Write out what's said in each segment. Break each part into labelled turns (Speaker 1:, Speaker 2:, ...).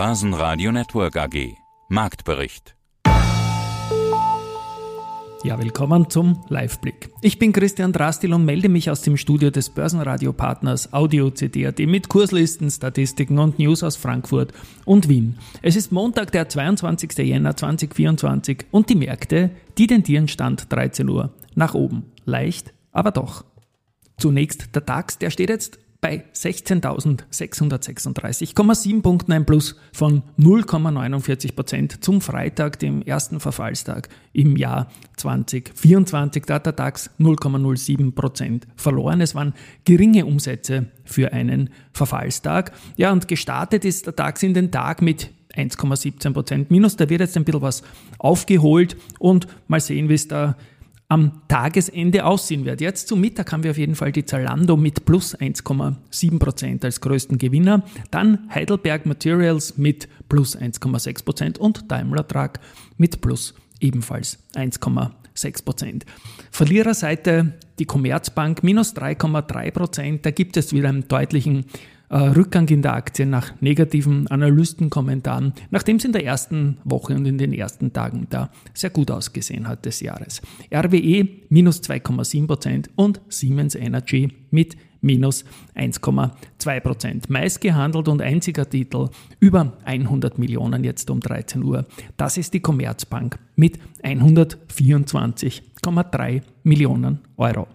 Speaker 1: Börsenradio Network AG. Marktbericht.
Speaker 2: Ja, willkommen zum Live-Blick. Ich bin Christian Drastil und melde mich aus dem Studio des Börsenradio-Partners Audio CD.at mit Kurslisten, Statistiken und News aus Frankfurt und Wien. Es ist Montag, der 22. Jänner 2024 und die Märkte, die tendieren Stand 13 Uhr nach oben. Leicht, aber doch. Zunächst der DAX, der steht jetzt bei 16.636,7 Punkten ein Plus von 0,49 Prozent zum Freitag, dem ersten Verfallstag im Jahr 2024. Da hat der DAX 0,07 Prozent verloren. Es waren geringe Umsätze für einen Verfallstag. Ja, und gestartet ist der DAX in den Tag mit 1,17 Prozent Minus. Da wird jetzt ein bisschen was aufgeholt und mal sehen, wie es da am Tagesende aussehen wird. Jetzt zum Mittag haben wir auf jeden Fall die Zalando mit plus 1,7% als größten Gewinner, dann Heidelberg Materials mit plus 1,6% und Daimler Truck mit plus ebenfalls 1,6%. Verliererseite die Commerzbank minus 3,3%, da gibt es wieder einen deutlichen Rückgang in der Aktie nach negativen Analystenkommentaren, nachdem es in der ersten Woche und in den ersten Tagen da sehr gut ausgesehen hat des Jahres. RWE minus 2,7% und Siemens Energy mit minus 1,2 Prozent. Meist gehandelt und einziger Titel über 100 Millionen jetzt um 13 Uhr. Das ist die Commerzbank mit 124,3 Millionen Euro.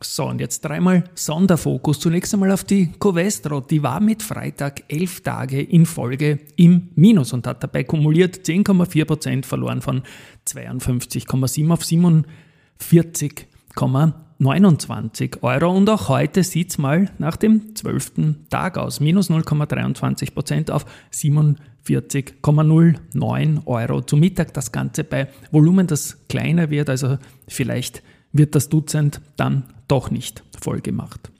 Speaker 2: So, und jetzt dreimal Sonderfokus. Zunächst einmal auf die Covestro. Die war mit Freitag elf Tage in Folge im Minus und hat dabei kumuliert 10,4 Prozent verloren von 52,7 auf 47,29 Euro. Und auch heute sieht es mal nach dem zwölften Tag aus. Minus 0,23 Prozent auf 47,09 Euro. Zu Mittag das Ganze bei Volumen, das kleiner wird, also vielleicht wird das Dutzend dann doch nicht voll gemacht.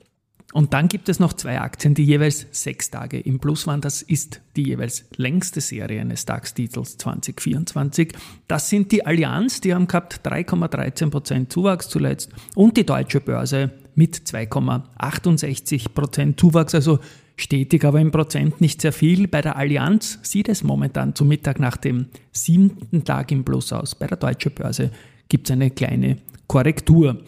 Speaker 2: Und dann gibt es noch zwei Aktien, die jeweils sechs Tage im Plus waren. Das ist die jeweils längste Serie eines DAX-Titels 2024. Das sind die Allianz, die haben gehabt 3,13% Zuwachs zuletzt und die Deutsche Börse mit 2,68% Zuwachs, also stetig, aber im Prozent nicht sehr viel. Bei der Allianz sieht es momentan zum Mittag nach dem siebten Tag im Plus aus. Bei der Deutsche Börse gibt es eine kleine Korrektur.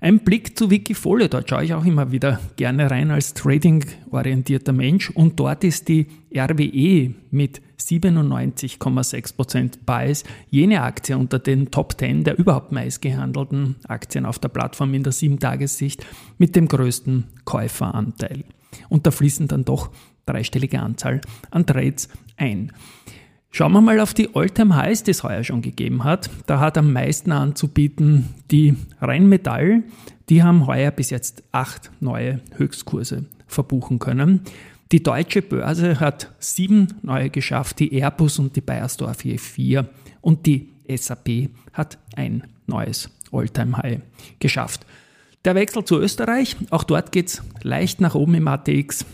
Speaker 2: Ein Blick zu Wikifolio, dort schaue ich auch immer wieder gerne rein als trading-orientierter Mensch und dort ist die RWE mit 97,6% Bias jene Aktie unter den Top 10 der überhaupt meist gehandelten Aktien auf der Plattform in der 7-Tagessicht mit dem größten Käuferanteil. Und da fließen dann doch dreistellige Anzahl an Trades ein. Schauen wir mal auf die Alltime highs die es heuer schon gegeben hat. Da hat am meisten anzubieten die Rheinmetall. Die haben heuer bis jetzt acht neue Höchstkurse verbuchen können. Die deutsche Börse hat sieben neue geschafft, die Airbus und die Bayersdorf je vier. Und die SAP hat ein neues Alltime high geschafft. Der Wechsel zu Österreich, auch dort geht es leicht nach oben im ATX.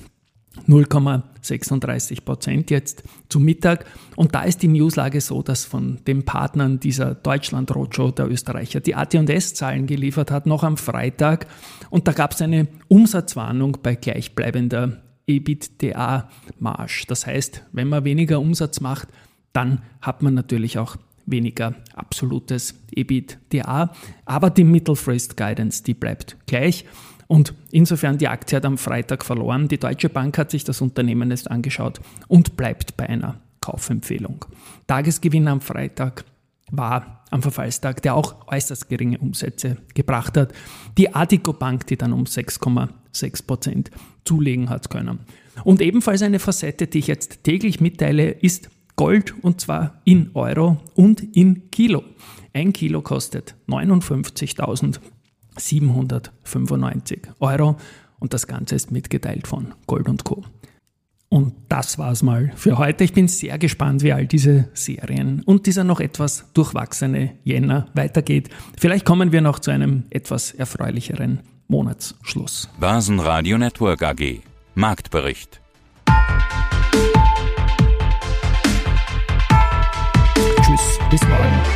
Speaker 2: 0,36 Prozent jetzt zum Mittag. Und da ist die Newslage so, dass von den Partnern dieser Deutschland Roadshow der Österreicher die AT&S-Zahlen geliefert hat, noch am Freitag. Und da gab es eine Umsatzwarnung bei gleichbleibender EBITDA-Marge. Das heißt, wenn man weniger Umsatz macht, dann hat man natürlich auch weniger absolutes EBITDA. Aber die Mittelfrist Guidance, die bleibt gleich. Und insofern die Aktie hat am Freitag verloren. Die Deutsche Bank hat sich das Unternehmen jetzt angeschaut und bleibt bei einer Kaufempfehlung. Tagesgewinn am Freitag war am Verfallstag, der auch äußerst geringe Umsätze gebracht hat. Die Adico Bank, die dann um 6,6 Prozent zulegen hat können. Und ebenfalls eine Facette, die ich jetzt täglich mitteile, ist Gold und zwar in Euro und in Kilo. Ein Kilo kostet 59.000 795 Euro und das Ganze ist mitgeteilt von Gold und Co. Und das war's mal für heute. Ich bin sehr gespannt, wie all diese Serien und dieser noch etwas durchwachsene Jänner weitergeht. Vielleicht kommen wir noch zu einem etwas erfreulicheren Monatsschluss.
Speaker 1: Börsenradio Network AG. Marktbericht.
Speaker 2: Tschüss, bis morgen.